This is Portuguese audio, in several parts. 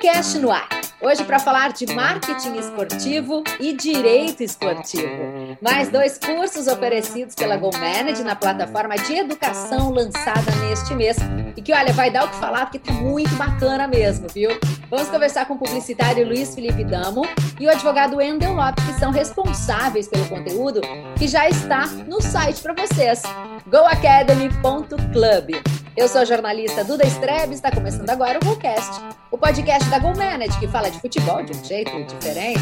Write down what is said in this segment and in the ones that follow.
GoCast no ar. Hoje para falar de marketing esportivo e direito esportivo. Mais dois cursos oferecidos pela GoManage na plataforma de educação lançada neste mês. E que, olha, vai dar o que falar porque tá muito bacana mesmo, viu? Vamos conversar com o publicitário Luiz Felipe Damo e o advogado Endel Lopes, que são responsáveis pelo conteúdo que já está no site para vocês, goacademy.club. Eu sou a jornalista Duda Strebes, está começando agora o GoCast, o podcast da GoManage, que fala de futebol de um jeito diferente.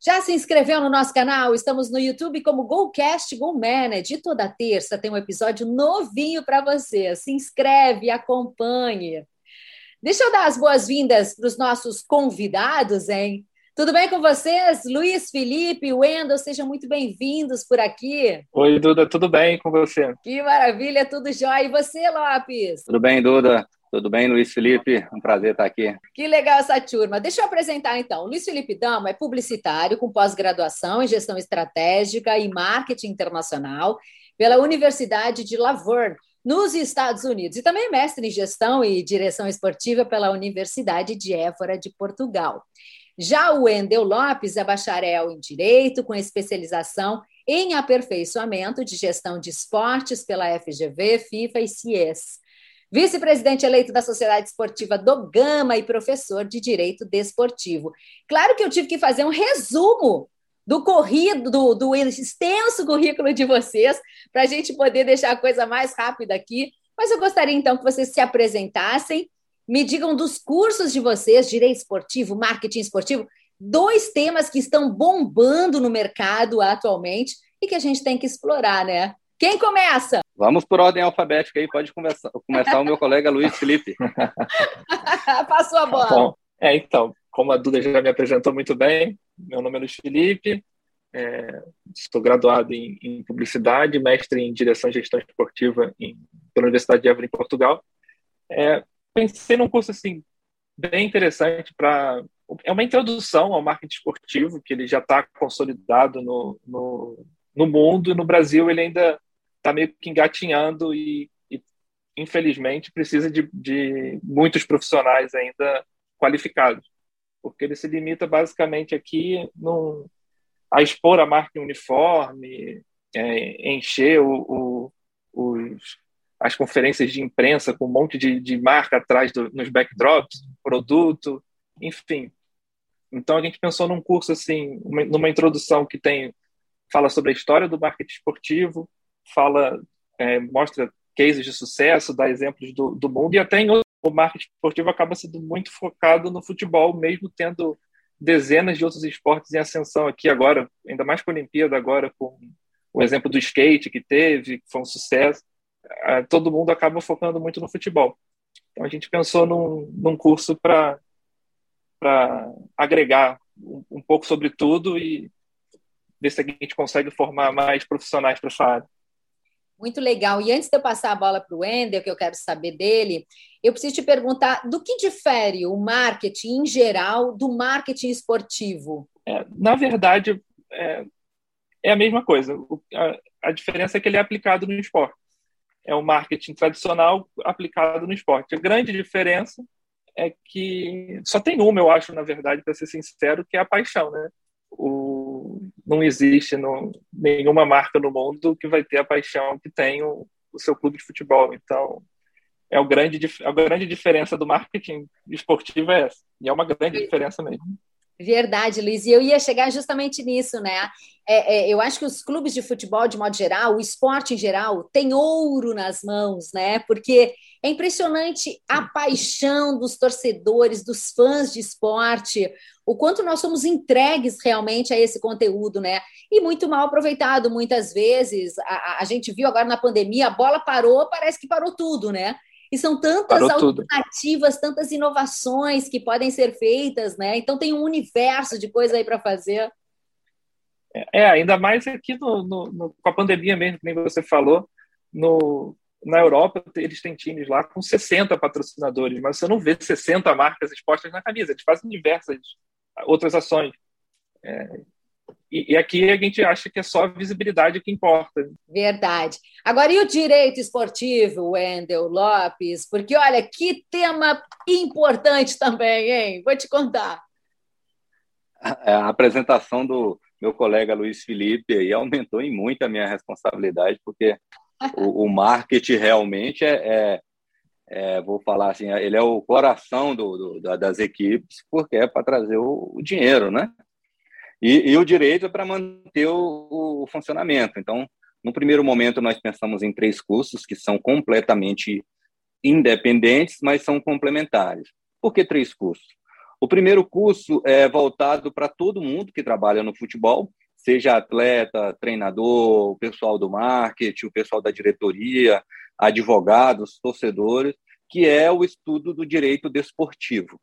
Já se inscreveu no nosso canal? Estamos no YouTube como GoCast GoManage. E toda terça tem um episódio novinho para você. Se inscreve, acompanhe. Deixa eu dar as boas-vindas para os nossos convidados, hein? Tudo bem com vocês? Luiz, Felipe, Wendel, sejam muito bem-vindos por aqui. Oi, Duda, tudo bem com você? Que maravilha, tudo jóia. E você, Lopes? Tudo bem, Duda? Tudo bem, Luiz Felipe? Um prazer estar aqui. Que legal essa turma. Deixa eu apresentar então. Luiz Felipe Damo é publicitário com pós-graduação em gestão estratégica e marketing internacional pela Universidade de Laverne, nos Estados Unidos, e também mestre em gestão e direção esportiva pela Universidade de Évora de Portugal. Já o Wendel Lopes é bacharel em Direito, com especialização em aperfeiçoamento de gestão de esportes pela FGV, FIFA e CIES. Vice-presidente eleito da Sociedade Esportiva do Gama e professor de Direito Desportivo. Claro que eu tive que fazer um resumo do corrido, do, do extenso currículo de vocês, para a gente poder deixar a coisa mais rápida aqui. Mas eu gostaria então que vocês se apresentassem me digam dos cursos de vocês, direito esportivo, marketing esportivo, dois temas que estão bombando no mercado atualmente e que a gente tem que explorar, né? Quem começa? Vamos por ordem alfabética aí, pode começar, começar o meu colega Luiz Felipe. Passou a bola. Bom, é, então, como a Duda já me apresentou muito bem, meu nome é Luiz Felipe, é, sou graduado em, em, publicidade, mestre em direção e gestão esportiva em, pela Universidade de Évora, em Portugal. É, pensei num curso assim bem interessante para é uma introdução ao marketing esportivo que ele já está consolidado no, no, no, mundo e no Brasil ele ainda está meio que engatinhando e, e infelizmente precisa de, de, muitos profissionais ainda qualificados porque ele se limita basicamente aqui num, a expor a marca em uniforme é, encher o, o, os as conferências de imprensa com um monte de, de marca atrás do, nos backdrops, produto, enfim. Então a gente pensou num curso assim, uma, numa introdução que tem fala sobre a história do marketing esportivo, fala é, mostra cases de sucesso, dá exemplos do, do mundo e até em outro, o marketing esportivo acaba sendo muito focado no futebol, mesmo tendo dezenas de outros esportes em ascensão aqui agora, ainda mais com a Olimpíada agora, com o exemplo do skate que teve, que foi um sucesso todo mundo acaba focando muito no futebol. Então a gente pensou num, num curso para agregar um, um, pouco sobre tudo e ver se a gente consegue formar mais profissionais para essa área. Muito legal. E antes de eu passar a bola para o Wender, que eu quero saber dele, eu preciso te perguntar do que difere o marketing em geral do marketing esportivo? É, na verdade, é, é, a mesma coisa. A, a diferença é que ele é aplicado no esporte é o marketing tradicional aplicado no esporte. A grande diferença é que só tem uma, eu acho, na verdade, para ser sincero, que é a paixão, né? O, não existe no, nenhuma marca no mundo que vai ter a paixão que tem o, o seu clube de futebol. Então, é o grande, a grande diferença do marketing esportivo é essa. E é uma grande diferença mesmo. Verdade, Luiz. E eu ia chegar justamente nisso, né? É, é, eu acho que os clubes de futebol, de modo geral, o esporte em geral, tem ouro nas mãos, né? Porque é impressionante a paixão dos torcedores, dos fãs de esporte, o quanto nós somos entregues realmente a esse conteúdo, né? E muito mal aproveitado muitas vezes. A, a gente viu agora na pandemia, a bola parou, parece que parou tudo, né? E são tantas Parou alternativas, tudo. tantas inovações que podem ser feitas, né? Então tem um universo de coisa aí para fazer. É, é, ainda mais aqui no, no, no, com a pandemia mesmo, que nem você falou, no, na Europa eles têm times lá com 60 patrocinadores, mas você não vê 60 marcas expostas na camisa, eles fazem diversas outras ações. É, e, e, aqui a gente acha que é só a visibilidade que importa. Verdade. Agora, e o direito esportivo, Wendel Lopes? Porque, olha, que tema importante também, hein? Vou te contar. É, a apresentação do meu colega Luiz Felipe aí aumentou em muito a minha responsabilidade, porque o, o marketing realmente é, é, é, vou falar assim, ele é o coração do, do das equipes, porque é para trazer o, o dinheiro, né? E, e o direito é para manter o, o, funcionamento. Então, no primeiro momento, nós pensamos em três cursos que são completamente independentes, mas são complementares. Por que três cursos? O primeiro curso é voltado para todo mundo que trabalha no futebol, seja atleta, treinador, o pessoal do marketing, o pessoal da diretoria, advogados, torcedores, que é o estudo do direito desportivo.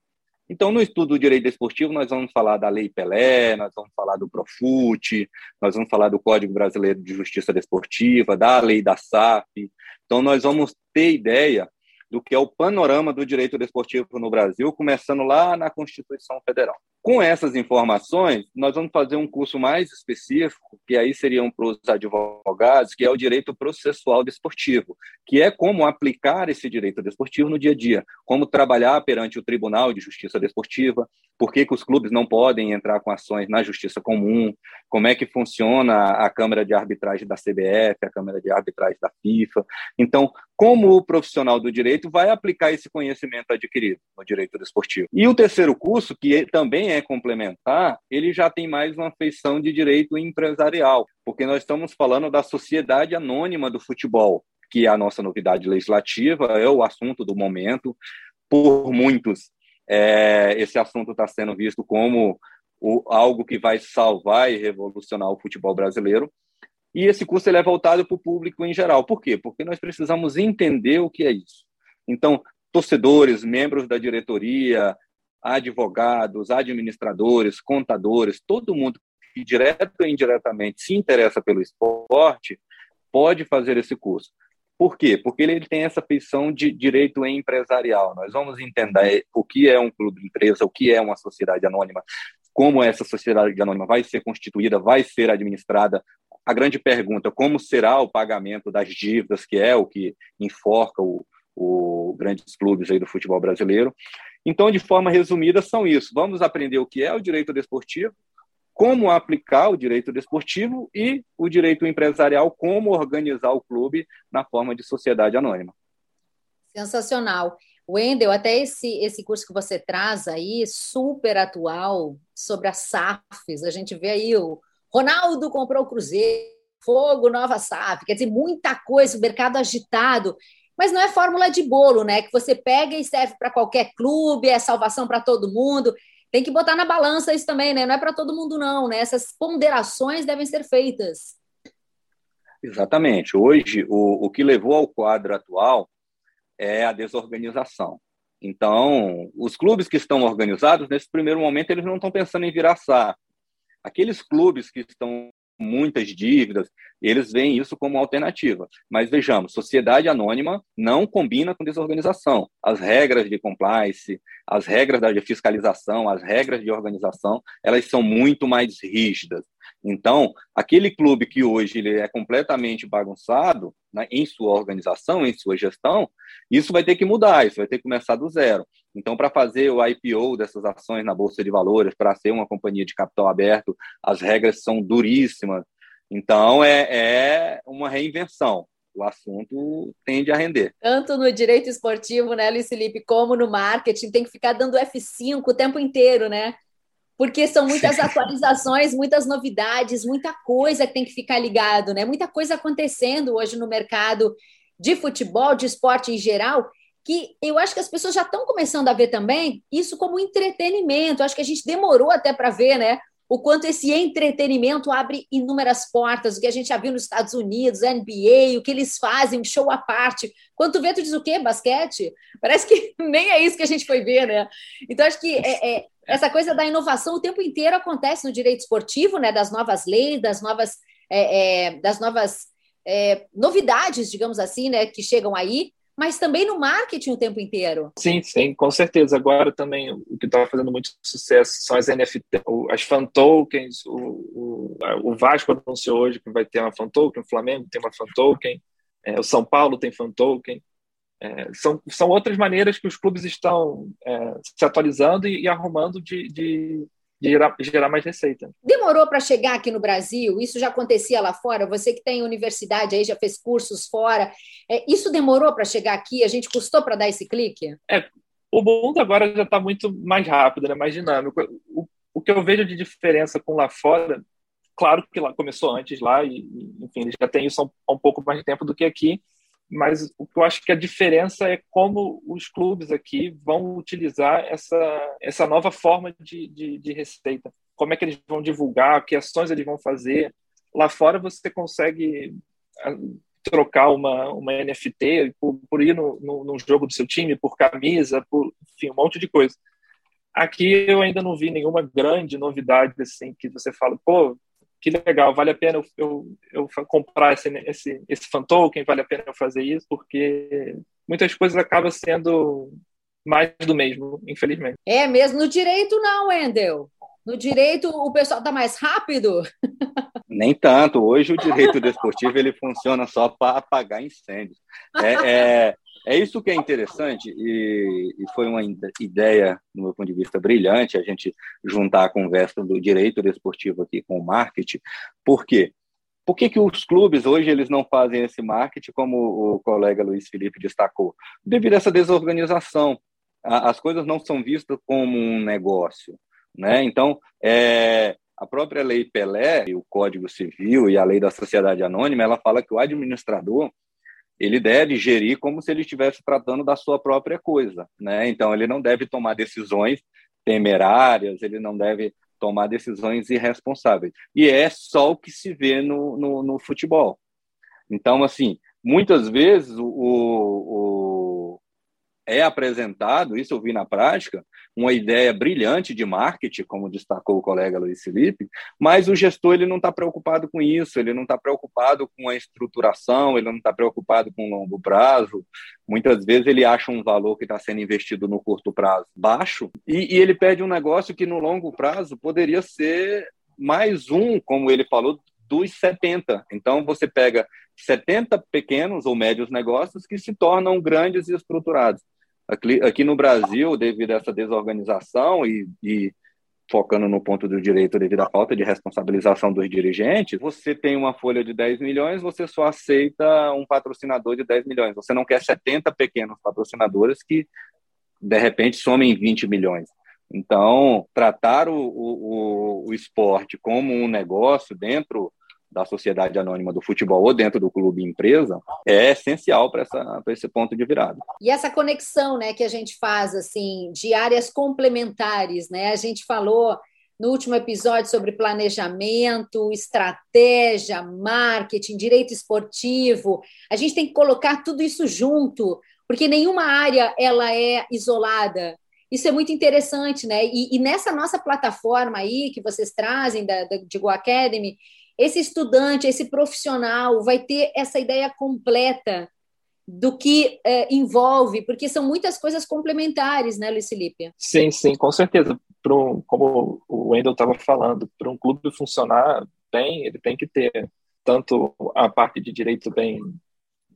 Então, no estudo do direito desportivo, nós vamos falar da Lei Pelé, nós vamos falar do Profut, nós vamos falar do Código Brasileiro de Justiça Desportiva, da Lei da SAF. Então, nós vamos ter ideia do que é o panorama do direito desportivo no Brasil, começando lá na Constituição Federal. Com essas informações, nós vamos fazer um curso mais específico, que aí seriam para os advogados, que é o direito processual desportivo, que é como aplicar esse direito desportivo no dia a dia, como trabalhar perante o Tribunal de Justiça Desportiva, por que, que os clubes não podem entrar com ações na justiça comum, como é que funciona a Câmara de Arbitragem da CBF, a Câmara de Arbitragem da FIFA. Então, como o profissional do direito vai aplicar esse conhecimento adquirido no direito desportivo. E o terceiro curso, que também é complementar, ele já tem mais uma feição de direito empresarial, porque nós estamos falando da sociedade anônima do futebol, que é a nossa novidade legislativa, é o assunto do momento. Por muitos, é, esse assunto está sendo visto como o, algo que vai salvar e revolucionar o futebol brasileiro. E esse curso ele é voltado para o público em geral. Por quê? Porque nós precisamos entender o que é isso. Então, torcedores, membros da diretoria, advogados, administradores, contadores, todo mundo que direto ou indiretamente se interessa pelo esporte pode fazer esse curso. Por quê? Porque ele tem essa feição de direito empresarial. Nós vamos entender o que é um clube de empresa, o que é uma sociedade anônima, como essa sociedade anônima vai ser constituída, vai ser administrada, a grande pergunta, como será o pagamento das dívidas, que é o que enforca o, o grandes clubes aí do futebol brasileiro. Então, de forma resumida, são isso. Vamos aprender o que é o direito desportivo, como aplicar o direito desportivo e o direito empresarial, como organizar o clube na forma de sociedade anônima. Sensacional. Wendel, até esse, esse curso que você traz aí, super atual, sobre as SAFs, a gente vê aí o, Ronaldo comprou o Cruzeiro, Fogo, Nova SAF, quer dizer, muita coisa, o mercado agitado, mas não é fórmula de bolo, né? Que você pega e serve para qualquer clube, é salvação para todo mundo. Tem que botar na balança isso também, né? Não é para todo mundo, não, né? Essas ponderações devem ser feitas. Exatamente. Hoje, o, o que levou ao quadro atual é a desorganização. Então, os clubes que estão organizados, nesse primeiro momento, eles não estão pensando em virar SAF Aqueles clubes que estão muitas dívidas, eles veem isso como alternativa. Mas vejamos, sociedade anônima não combina com desorganização. As regras de compliance, as regras da fiscalização, as regras de organização, elas são muito mais rígidas. Então, aquele clube que hoje ele é completamente bagunçado né, em sua organização, em sua gestão, isso vai ter que mudar, isso vai ter que começar do zero. Então, para fazer o IPO dessas ações na Bolsa de Valores, para ser uma companhia de capital aberto, as regras são duríssimas. Então, é, é uma reinvenção o assunto tende a render. Tanto no direito esportivo, né, Luiz Felipe, como no marketing, tem que ficar dando F5 o tempo inteiro, né? porque são muitas atualizações, muitas novidades, muita coisa que tem que ficar ligado, né? Muita coisa acontecendo hoje no mercado de futebol, de esporte em geral, que eu acho que as pessoas já estão começando a ver também isso como entretenimento. Eu acho que a gente demorou até para ver, né? O quanto esse entretenimento abre inúmeras portas, o que a gente já viu nos Estados Unidos, NBA, o que eles fazem, show à parte. Vê, tu diz o quê? Basquete? Parece que nem é isso que a gente foi ver, né? Então, acho que é, é essa coisa da inovação o tempo inteiro acontece no direito esportivo, né? Das novas leis, das novas, é, é, das novas é, novidades, digamos assim, né? Que chegam aí. Mas também no marketing o tempo inteiro. Sim, sim, com certeza. Agora também o que está fazendo muito sucesso são as NFT, as fan tokens. O, o, o Vasco anunciou hoje que vai ter uma fan token, o Flamengo tem uma fan token, é, o São Paulo tem fan token. É, são, são outras maneiras que os clubes estão é, se atualizando e, e arrumando de, de, de gerar, gerar mais receita. Demorou para chegar aqui no Brasil? Isso já acontecia lá fora? Você que tem universidade aí, já fez cursos fora. É, isso demorou para chegar aqui? A gente custou para dar esse clique? É, o mundo agora já está muito mais rápido, né, mais dinâmico. O, o que eu vejo de diferença com lá fora, claro que lá começou antes lá, e, enfim, eles já têm isso há um, um pouco mais de tempo do que aqui, mas o que eu acho que a diferença é como os clubes aqui vão utilizar essa, essa nova forma de, de, de, receita. Como é que eles vão divulgar, que ações eles vão fazer. Lá fora você consegue ah, trocar uma, uma NFT por, por ir no, no, no, jogo do seu time, por camisa, por enfim, um monte de coisa. Aqui eu ainda não vi nenhuma grande novidade assim que você fala, pô, que legal, vale a pena eu, eu, eu comprar esse, esse, esse fan token, vale a pena eu fazer isso, porque muitas coisas acabam sendo mais do mesmo, infelizmente. É mesmo, no direito não, Wendel. No direito o pessoal está mais rápido? Nem tanto. Hoje o direito desportivo ele funciona só para apagar incêndios. É, é, é isso que é interessante e, e, foi uma ideia, no meu ponto de vista, brilhante a gente juntar a conversa do direito desportivo aqui com o marketing. Por quê? Por que, que os clubes hoje eles não fazem esse marketing, como o colega Luiz Felipe destacou? Devido a essa desorganização. As coisas não são vistas como um negócio. Né? Então, é, a própria lei Pelé, o Código Civil e a lei da sociedade anônima, ela fala que o administrador ele deve gerir como se ele estivesse tratando da sua própria coisa, né? Então ele não deve tomar decisões temerárias, ele não deve tomar decisões irresponsáveis. E é só o que se vê no, no, no futebol. Então, assim, muitas vezes o, o, é apresentado, isso eu vi na prática, uma ideia brilhante de marketing, como destacou o colega Luiz Felipe, mas o gestor ele não está preocupado com isso, ele não está preocupado com a estruturação, ele não está preocupado com o longo prazo. Muitas vezes ele acha um valor que está sendo investido no curto prazo baixo e, e ele pede um negócio que no longo prazo poderia ser mais um, como ele falou, dos 70. Então, você pega 70 pequenos ou médios negócios que se tornam grandes e estruturados. Aqui, aqui no Brasil, devido a essa desorganização e, e focando no ponto do direito devido à falta de responsabilização dos dirigentes, você tem uma folha de 10 milhões, você só aceita um patrocinador de 10 milhões. Você não quer 70 pequenos patrocinadores que, de repente, somem 20 milhões. Então, tratar o, o, o esporte como um negócio dentro da sociedade anônima do futebol ou dentro do clube empresa é essencial para esse ponto de virada. E essa conexão né, que a gente faz assim de áreas complementares, né? A gente falou no último episódio sobre planejamento, estratégia, marketing, direito esportivo. A gente tem que colocar tudo isso junto, porque nenhuma área ela é isolada. Isso é muito interessante, né? E, e nessa nossa plataforma aí que vocês trazem da, da de Go Academy, esse estudante, esse profissional vai ter essa ideia completa do que é, envolve, porque são muitas coisas complementares, né, Luiz Felipe? Sim, sim, com certeza. Como o Wendel estava falando, para um clube funcionar bem, ele tem que ter tanto a parte de direito bem,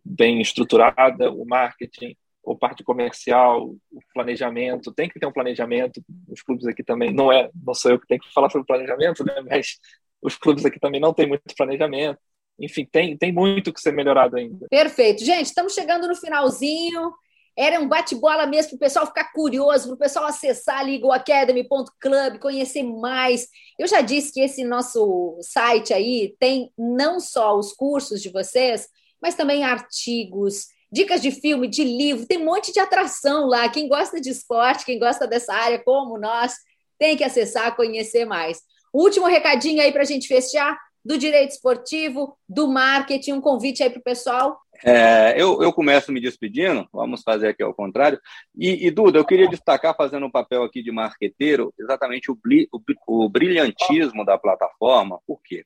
bem estruturada, o marketing, a parte comercial, o planejamento, tem que ter um planejamento. Os clubes aqui também, não é, não sou eu que tenho que falar sobre planejamento, né, mas os clubes aqui também não têm muito planejamento. Enfim, tem, tem muito que ser melhorado ainda. Perfeito. Gente, estamos chegando no finalzinho. Era um bate-bola mesmo para o pessoal ficar curioso, para o pessoal acessar ligoacademy.club, conhecer mais. Eu já disse que esse nosso site aí tem não só os cursos de vocês, mas também artigos, dicas de filme, de livro, tem um monte de atração lá. Quem gosta de esporte, quem gosta dessa área como nós, tem que acessar, conhecer mais. Último recadinho aí para a gente fechar do direito esportivo, do marketing, um convite aí para o pessoal. É, eu, eu começo me despedindo, vamos fazer aqui ao contrário. E, e Duda, eu queria destacar, fazendo um papel aqui de marqueteiro, exatamente o, o, o brilhantismo da plataforma. Por quê?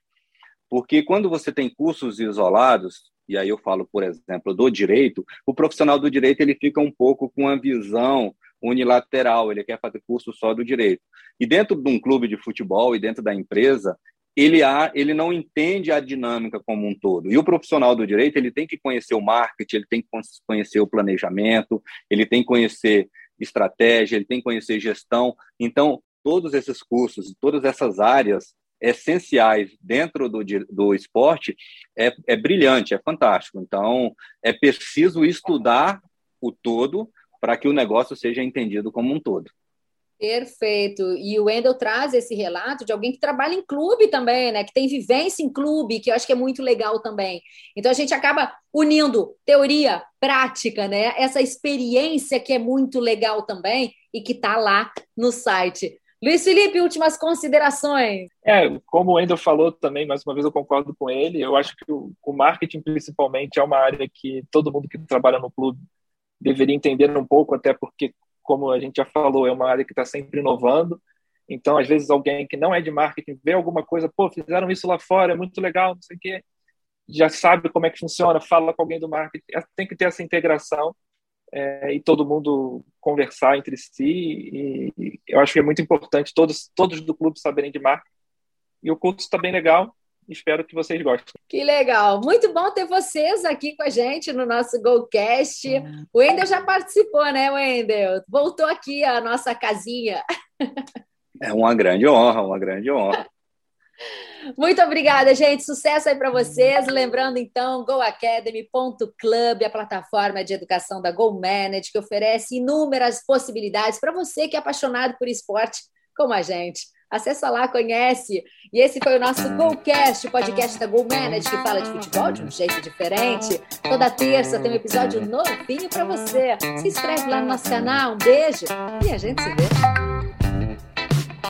Porque quando você tem cursos isolados, e aí eu falo, por exemplo, do direito, o profissional do direito ele fica um pouco com a visão unilateral, ele quer fazer curso só do direito. E dentro de um clube de futebol e dentro da empresa, ele, há, ele não entende a dinâmica como um todo. E o profissional do direito ele tem que conhecer o marketing, ele tem que conhecer o planejamento, ele tem que conhecer estratégia, ele tem que conhecer gestão. Então, todos esses cursos, todas essas áreas essenciais dentro do, do esporte é, é brilhante, é fantástico. Então, é preciso estudar o todo para que o negócio seja entendido como um todo. Perfeito. E o Wendel traz esse relato de alguém que trabalha em clube também, né? Que tem vivência em clube, que eu acho que é muito legal também. Então a gente acaba unindo teoria, prática, né? Essa experiência que é muito legal também e que está lá no site. Luiz Felipe, últimas considerações. É, como o Wendel falou também, mais uma vez eu concordo com ele, eu acho que o, o marketing, principalmente, é uma área que todo mundo que trabalha no clube deveria entender um pouco, até porque, como a gente já falou, é uma área que está sempre inovando. Então, às vezes, alguém que não é de marketing vê alguma coisa, pô, fizeram isso lá fora, é muito legal, não sei o quê, já sabe como é que funciona, fala com alguém do marketing, tem que ter essa integração é, e todo mundo conversar entre si. E, eu acho que é muito importante todos, todos do clube saberem de marca. E o curso está bem legal. Espero que vocês gostem. Que legal! Muito bom ter vocês aqui com a gente no nosso GoCast. O Wendel já participou, né, Wendel? Voltou aqui a nossa casinha. É uma grande honra, uma grande honra. Muito obrigada, gente. Sucesso aí para vocês. Lembrando, então, goacademy.club, a plataforma de educação da Go Manage, que oferece inúmeras possibilidades para você que é apaixonado por esporte como a gente. Acessa lá, conhece. E esse foi o nosso GoCast, o podcast da Go Manage, que fala de futebol de um jeito diferente. Toda terça tem um episódio novinho para você. Se inscreve lá no nosso canal. Um beijo e a gente se vê.